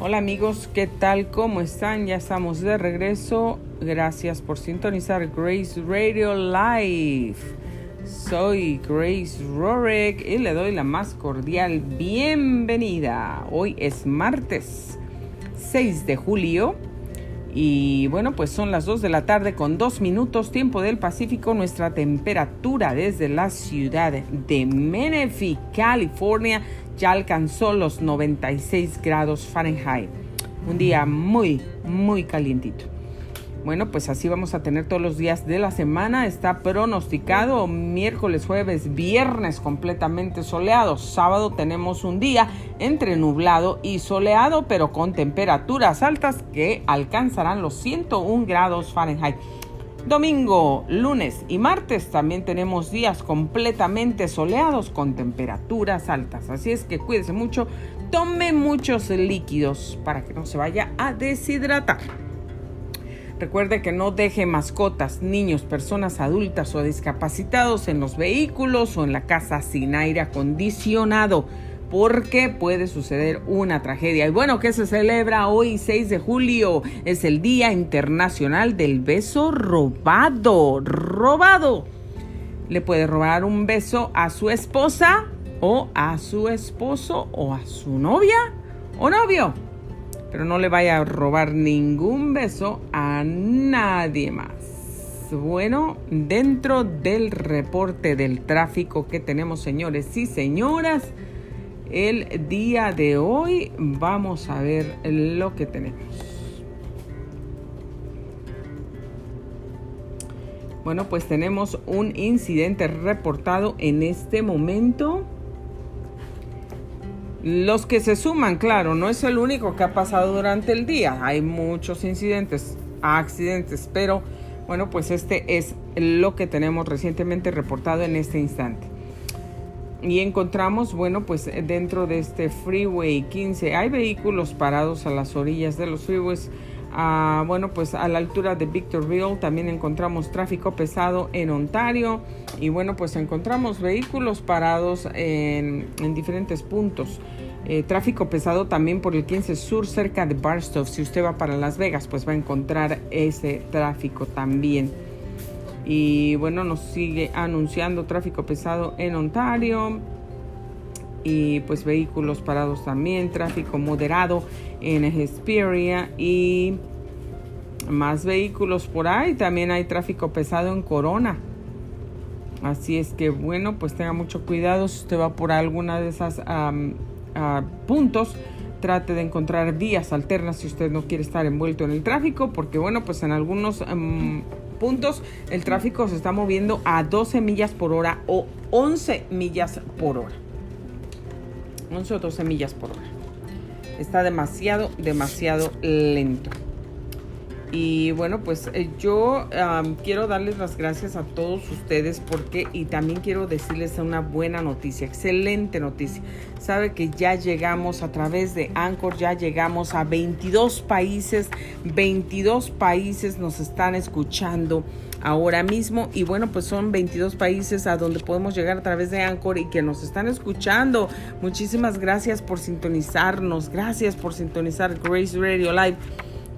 Hola amigos, ¿qué tal? ¿Cómo están? Ya estamos de regreso. Gracias por sintonizar Grace Radio Live. Soy Grace Rorek y le doy la más cordial bienvenida. Hoy es martes 6 de julio y bueno, pues son las 2 de la tarde con 2 minutos tiempo del Pacífico. Nuestra temperatura desde la ciudad de Menifee, California, ya alcanzó los 96 grados Fahrenheit. Un día muy, muy calientito. Bueno, pues así vamos a tener todos los días de la semana. Está pronosticado miércoles, jueves, viernes completamente soleado. Sábado tenemos un día entre nublado y soleado, pero con temperaturas altas que alcanzarán los 101 grados Fahrenheit. Domingo, lunes y martes también tenemos días completamente soleados con temperaturas altas. Así es que cuídese mucho, tome muchos líquidos para que no se vaya a deshidratar. Recuerde que no deje mascotas, niños, personas adultas o discapacitados en los vehículos o en la casa sin aire acondicionado porque puede suceder una tragedia. Y bueno, ¿qué se celebra hoy 6 de julio? Es el Día Internacional del Beso Robado. Robado. Le puede robar un beso a su esposa o a su esposo o a su novia o novio pero no le vaya a robar ningún beso a nadie más. Bueno, dentro del reporte del tráfico que tenemos, señores y señoras, el día de hoy vamos a ver lo que tenemos. Bueno, pues tenemos un incidente reportado en este momento los que se suman, claro, no es el único que ha pasado durante el día. Hay muchos incidentes, accidentes, pero bueno, pues este es lo que tenemos recientemente reportado en este instante. Y encontramos, bueno, pues dentro de este Freeway 15 hay vehículos parados a las orillas de los freeways. Bueno, pues a la altura de Victorville también encontramos tráfico pesado en Ontario y bueno, pues encontramos vehículos parados en, diferentes puntos. Eh, tráfico pesado también por el 15 Sur cerca de Barstow. Si usted va para Las Vegas, pues va a encontrar ese tráfico también. Y bueno, nos sigue anunciando tráfico pesado en Ontario y pues vehículos parados también, tráfico moderado en Hesperia y más vehículos por ahí. También hay tráfico pesado en Corona. Así es que bueno, pues tenga mucho cuidado si usted va por alguna de esas puntos. Trate de encontrar vías alternas si usted no quiere estar envuelto en el tráfico, porque bueno, pues en algunos puntos el tráfico se está moviendo a 12 millas por hora o 11 millas por hora. 11 o 12 millas por hora. Está demasiado, demasiado lento. Y bueno, pues eh, yo quiero darles las gracias a todos ustedes porque y también quiero decirles una buena noticia, excelente noticia. Sabe que ya llegamos a través de Anchor, ya llegamos a 22 países, 22 países nos están escuchando ahora mismo y bueno pues son 22 países a donde podemos llegar a través de Anchor y que nos están escuchando. Muchísimas gracias por sintonizarnos, gracias por sintonizar Grace Radio Live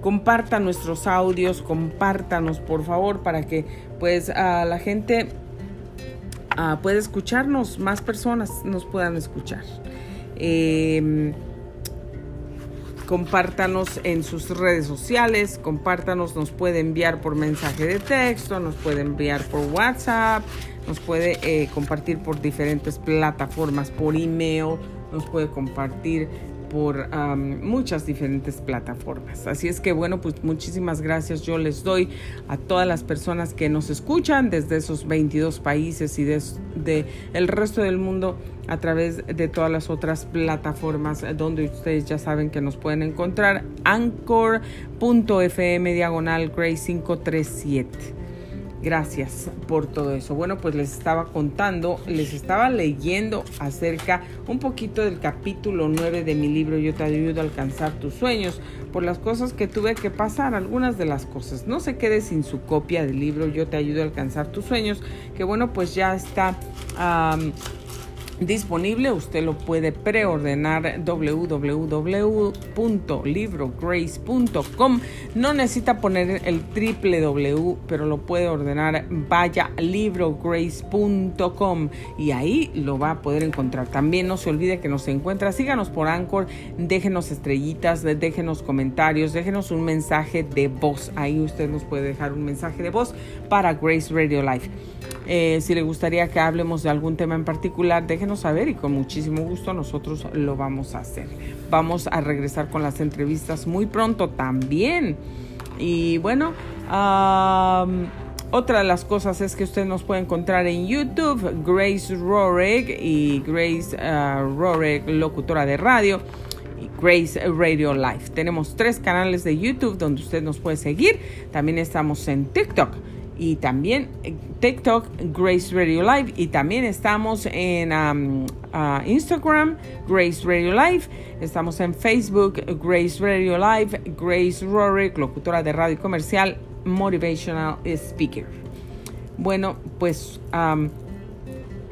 comparta nuestros audios, compártanos por favor para que pues la gente pueda escucharnos, más personas nos puedan escuchar. Em, compártanos en sus redes sociales, compártanos, nos puede enviar por mensaje de texto, nos puede enviar por WhatsApp, nos puede eh, compartir por diferentes plataformas, por email, nos puede compartir por muchas diferentes plataformas. Así es que bueno, pues muchísimas gracias yo les doy a todas las personas que nos escuchan desde esos 22 países y de, el resto del mundo a través de todas las otras plataformas donde ustedes ya saben que nos pueden encontrar anchor.fm diagonal gray 537. Gracias por todo eso. Bueno, pues les estaba contando, les estaba leyendo acerca un poquito del capítulo 9 de mi libro Yo te ayudo a alcanzar tus sueños por las cosas que tuve que pasar, algunas de las cosas. No se quede sin su copia del libro Yo te ayudo a alcanzar tus sueños, que bueno, pues ya está disponible. Usted lo puede preordenar www.librograce.com. No necesita poner el triple W, pero lo puede ordenar. Vaya librograce.com y ahí lo va a poder encontrar. También no se olvide que nos encuentra. Síganos por Anchor, déjenos estrellitas, déjenos comentarios, déjenos un mensaje de voz. Ahí usted nos puede dejar un mensaje de voz para Grace Radio Life. Eh, si le gustaría que hablemos de algún tema en particular, déjenos saber y con muchísimo gusto nosotros lo vamos a hacer. Vamos a regresar con las entrevistas muy pronto también. Y bueno, otra de las cosas es que usted nos puede encontrar en YouTube, Grace Roreg y Grace uh, Roreg, locutora de radio. Grace Radio Live. Tenemos tres canales de YouTube donde usted nos puede seguir. También estamos en TikTok y también TikTok Grace Radio Live y también estamos en Instagram Grace Radio Live, estamos en Facebook Grace Radio Live, Grace Rorick, locutora de radio comercial, motivational speaker. Bueno, pues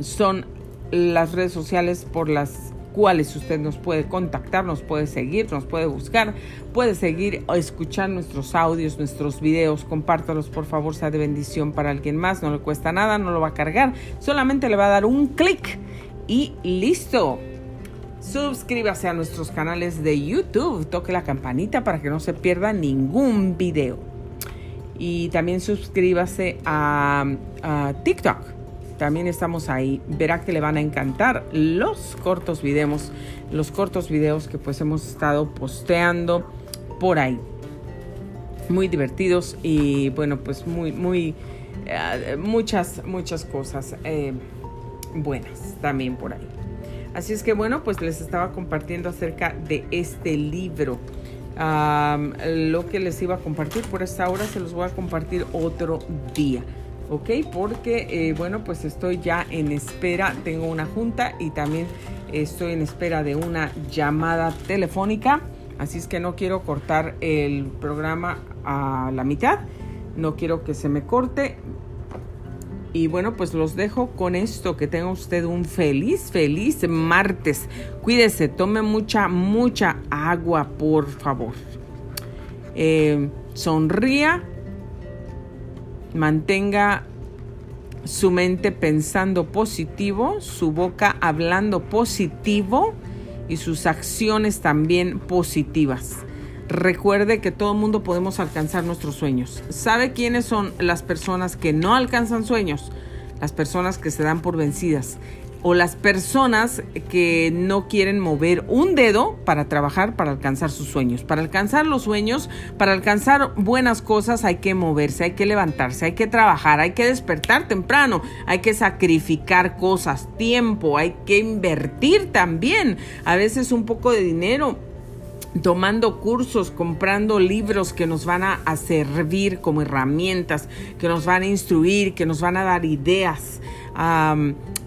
son las redes sociales por las cuales usted nos puede contactar, nos puede seguir, nos puede buscar, puede seguir o escuchar nuestros audios, nuestros videos, compártalos por favor, sea de bendición para alguien más, no le cuesta nada, no lo va a cargar, solamente le va a dar un clic y listo. Suscríbase a nuestros canales de YouTube, toque la campanita para que no se pierda ningún video. Y también suscríbase a, a TikTok también estamos ahí. Verá que le van a encantar los cortos videos, los cortos videos que pues hemos estado posteando por ahí. Muy divertidos y bueno, pues muy, muy, eh, muchas, muchas cosas eh, buenas también por ahí. Así es que bueno, pues les estaba compartiendo acerca de este libro. lo que les iba a compartir por esta hora se los voy a compartir otro día. ¿Ok? Porque, eh, bueno, pues estoy ya en espera, tengo una junta y también estoy en espera de una llamada telefónica, así es que no quiero cortar el programa a la mitad, no quiero que se me corte. Y bueno, pues los dejo con esto, que tenga usted un feliz, feliz martes. Cuídese, tome mucha, mucha agua, por favor. Eh, sonría Mantenga su mente pensando positivo, su boca hablando positivo y sus acciones también positivas. Recuerde que todo el mundo podemos alcanzar nuestros sueños. ¿Sabe quiénes son las personas que no alcanzan sueños? Las personas que se dan por vencidas o las personas que no quieren mover un dedo para trabajar, para alcanzar sus sueños. Para alcanzar los sueños, para alcanzar buenas cosas hay que moverse, hay que levantarse, hay que trabajar, hay que despertar temprano, hay que sacrificar cosas, tiempo, hay que invertir también, a veces un poco de dinero tomando cursos, comprando libros que nos van a, servir como herramientas, que nos van a instruir, que nos van a dar ideas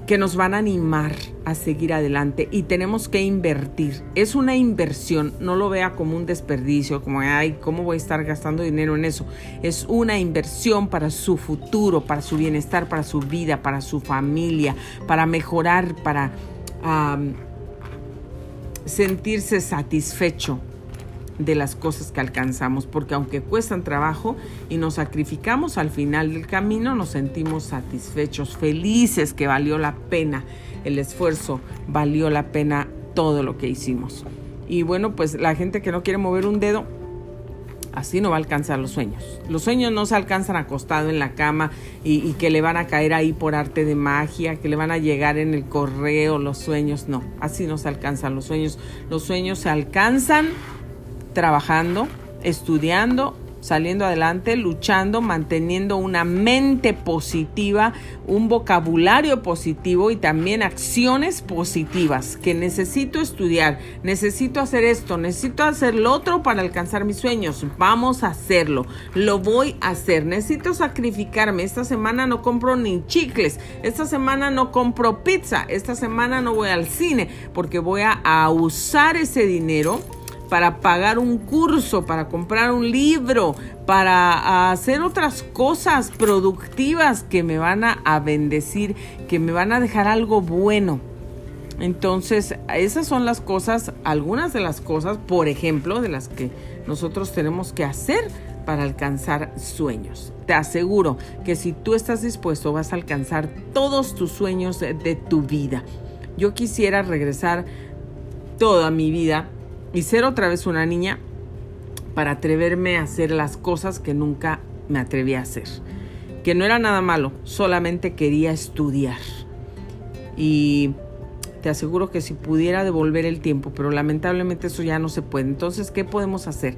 que nos van a animar a seguir adelante y tenemos que invertir. Es una inversión, no lo vea como un desperdicio, como, ay, ¿cómo voy a estar gastando dinero en eso? Es una inversión para su futuro, para su bienestar, para su vida, para su familia, para mejorar, para sentirse satisfecho de las cosas que alcanzamos, porque aunque cuestan trabajo y nos sacrificamos al final del camino, nos sentimos satisfechos, felices que valió la pena el esfuerzo, valió la pena todo lo que hicimos. Y bueno, pues la gente que no quiere mover un dedo, así no va a alcanzar los sueños. Los sueños no se alcanzan acostado en la cama y, que le van a caer ahí por arte de magia, que le van a llegar en el correo los sueños. No, así no se alcanzan los sueños. Los sueños se alcanzan trabajando, estudiando, saliendo adelante, luchando, manteniendo una mente positiva, un vocabulario positivo y también acciones positivas, que necesito estudiar, necesito hacer esto, necesito hacer lo otro para alcanzar mis sueños. Vamos a hacerlo, lo voy a hacer, necesito sacrificarme. Esta semana no compro ni chicles, esta semana no compro pizza, esta semana no voy al cine porque voy a, a usar ese dinero para pagar un curso, para comprar un libro, para hacer otras cosas productivas que me van a, bendecir, que me van a dejar algo bueno. Entonces, esas son las cosas, algunas de las cosas, por ejemplo, de las que nosotros tenemos que hacer para alcanzar sueños. Te aseguro que si tú estás dispuesto vas a alcanzar todos tus sueños de, tu vida. Yo quisiera regresar toda mi vida y ser otra vez una niña para atreverme a hacer las cosas que nunca me atreví a hacer. Que no era nada malo, solamente quería estudiar. Y te aseguro que si pudiera devolver el tiempo, pero lamentablemente eso ya no se puede. Entonces, ¿qué podemos hacer?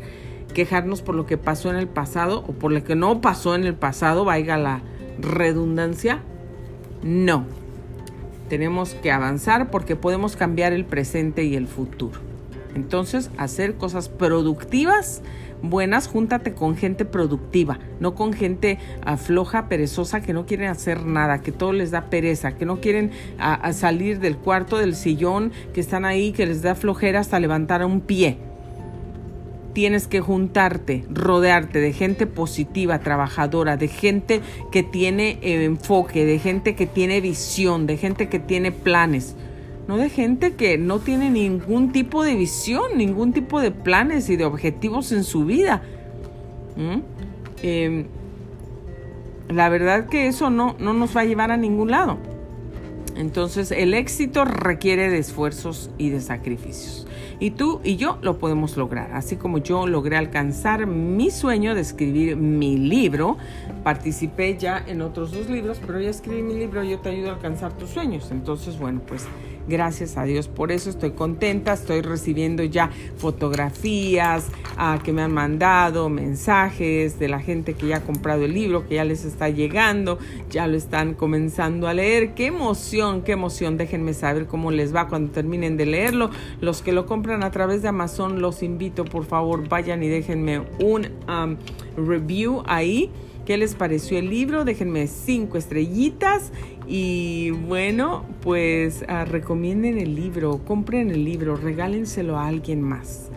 Quejarnos por lo que pasó en el pasado o por lo que no pasó en el pasado, vaya la redundancia. No. Tenemos que avanzar porque podemos cambiar el presente y el futuro. Entonces, hacer cosas productivas buenas, júntate con gente productiva, no con gente ah, floja, perezosa, que no quieren hacer nada, que todo les da pereza, que no quieren ah, salir del cuarto, del sillón, que están ahí, que les da flojera hasta levantar un pie. Tienes que juntarte, rodearte de gente positiva, trabajadora, de gente que tiene enfoque, de gente que tiene visión, de gente que tiene planes no de gente que no tiene ningún tipo de visión, ningún tipo de planes y de objetivos en su vida. Em, la verdad que eso no, no nos va a llevar a ningún lado. Entonces el éxito requiere de esfuerzos y de sacrificios. Y tú y yo lo podemos lograr. Así como yo logré alcanzar mi sueño de escribir mi libro, participé ya en otros dos libros, pero ya escribí mi libro, yo te ayudo a alcanzar tus sueños. Entonces, bueno, pues Gracias a Dios por eso estoy contenta, estoy recibiendo ya fotografías ah, que me han mandado, mensajes de la gente que ya ha comprado el libro, que ya les está llegando, ya lo están comenzando a leer. Qué emoción, qué emoción. Déjenme saber cómo les va cuando terminen de leerlo. Los que lo compran a través de Amazon, los invito, por favor, vayan y déjenme un review ahí. ¿Qué les pareció el libro? Déjenme cinco estrellitas y bueno, pues ah, recomienden el libro, compren el libro, regálenselo a alguien más.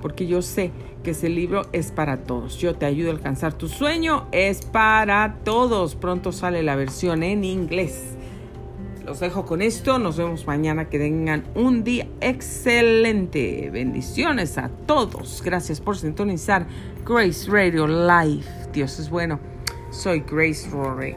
Porque yo sé que ese libro es para todos. Yo te ayudo a alcanzar tu sueño, es para todos. Pronto sale la versión en inglés. Los dejo con esto, nos vemos mañana, que tengan un día excelente. Bendiciones a todos. Gracias por sintonizar Grace Radio Live. Dios es bueno. Soy Grace Rorick.